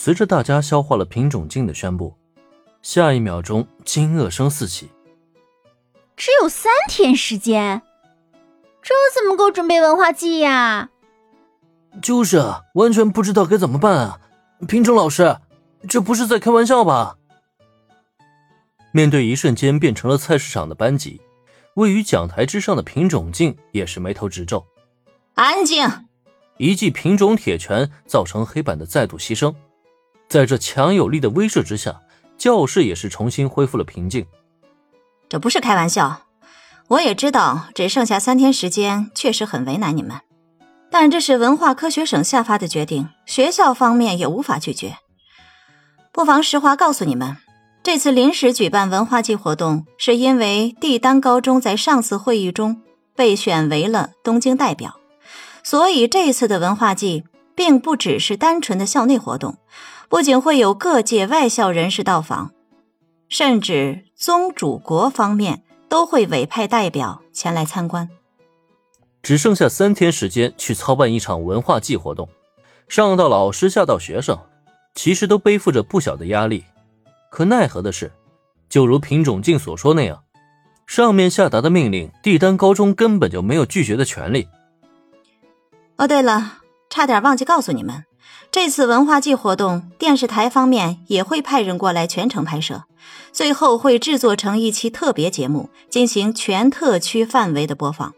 随着大家消化了品种镜的宣布，下一秒钟惊愕声四起。只有三天时间，这怎么够准备文化祭呀？就是啊，完全不知道该怎么办啊！品种老师，这不是在开玩笑吧？面对一瞬间变成了菜市场的班级，位于讲台之上的品种镜也是眉头直皱。安静！一记品种铁拳造成黑板的再度牺牲。在这强有力的威慑之下，教室也是重新恢复了平静。这不是开玩笑，我也知道只剩下三天时间，确实很为难你们。但这是文化科学省下发的决定，学校方面也无法拒绝。不妨实话告诉你们，这次临时举办文化季活动，是因为帝丹高中在上次会议中被选为了东京代表，所以这次的文化季并不只是单纯的校内活动。不仅会有各界外校人士到访，甚至宗主国方面都会委派代表前来参观。只剩下三天时间去操办一场文化祭活动，上到老师，下到学生，其实都背负着不小的压力。可奈何的是，就如品种镜所说那样，上面下达的命令，帝丹高中根本就没有拒绝的权利。哦，对了，差点忘记告诉你们。这次文化季活动，电视台方面也会派人过来全程拍摄，最后会制作成一期特别节目，进行全特区范围的播放。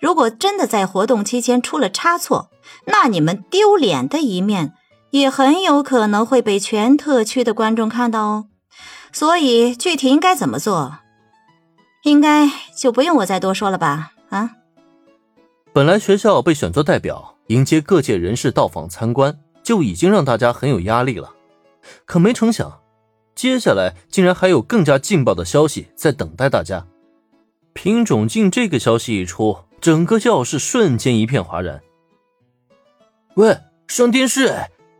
如果真的在活动期间出了差错，那你们丢脸的一面也很有可能会被全特区的观众看到哦。所以具体应该怎么做，应该就不用我再多说了吧？啊，本来学校被选做代表，迎接各界人士到访参观。就已经让大家很有压力了，可没成想，接下来竟然还有更加劲爆的消息在等待大家。品种镜这个消息一出，整个教室瞬间一片哗然。喂，上电视？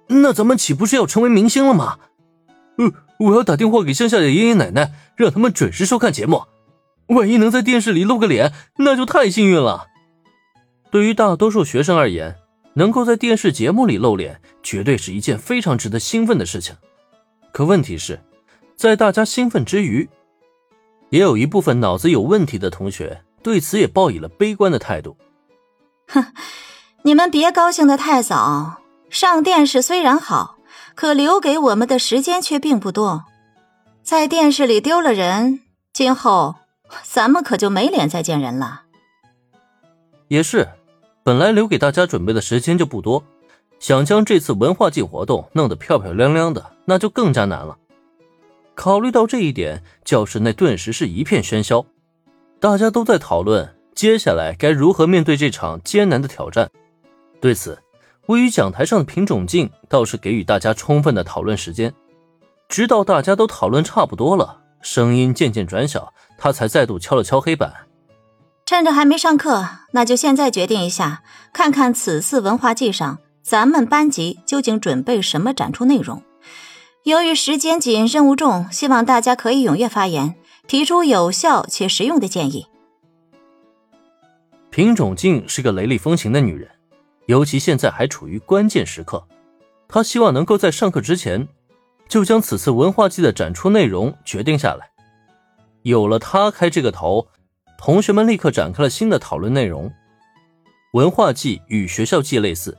那咱们岂不是要成为明星了吗？呃，我要打电话给乡下的爷爷奶奶，让他们准时收看节目。万一能在电视里露个脸，那就太幸运了。对于大多数学生而言。能够在电视节目里露脸，绝对是一件非常值得兴奋的事情。可问题是，在大家兴奋之余，也有一部分脑子有问题的同学对此也抱以了悲观的态度。哼，你们别高兴的太早。上电视虽然好，可留给我们的时间却并不多。在电视里丢了人，今后咱们可就没脸再见人了。也是。本来留给大家准备的时间就不多，想将这次文化季活动弄得漂漂亮亮的，那就更加难了。考虑到这一点，教室内顿时是一片喧嚣，大家都在讨论接下来该如何面对这场艰难的挑战。对此，位于讲台上的品种镜倒是给予大家充分的讨论时间，直到大家都讨论差不多了，声音渐渐转小，他才再度敲了敲黑板。趁着还没上课，那就现在决定一下，看看此次文化季上咱们班级究竟准备什么展出内容。由于时间紧、任务重，希望大家可以踊跃发言，提出有效且实用的建议。品种静是个雷厉风行的女人，尤其现在还处于关键时刻，她希望能够在上课之前就将此次文化季的展出内容决定下来。有了她开这个头。同学们立刻展开了新的讨论内容。文化季与学校季类似，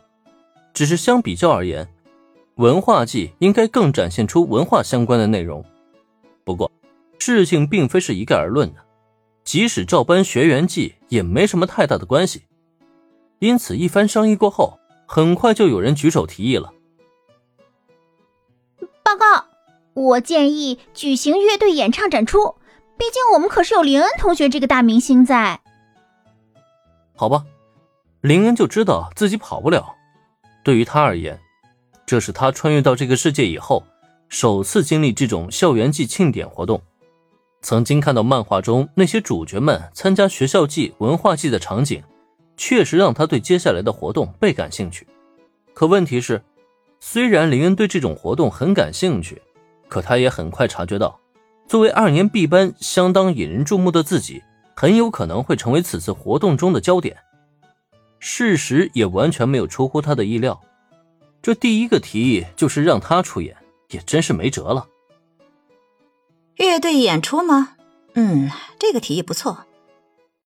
只是相比较而言，文化季应该更展现出文化相关的内容。不过，事情并非是一概而论的，即使照搬学员季也没什么太大的关系。因此，一番商议过后，很快就有人举手提议了。报告，我建议举行乐队演唱展出。毕竟我们可是有林恩同学这个大明星在。好吧，林恩就知道自己跑不了。对于他而言，这是他穿越到这个世界以后首次经历这种校园季庆典活动。曾经看到漫画中那些主角们参加学校季、文化季的场景，确实让他对接下来的活动倍感兴趣。可问题是，虽然林恩对这种活动很感兴趣，可他也很快察觉到。作为二年 B 班相当引人注目的自己，很有可能会成为此次活动中的焦点。事实也完全没有出乎他的意料，这第一个提议就是让他出演，也真是没辙了。乐队演出吗？嗯，这个提议不错。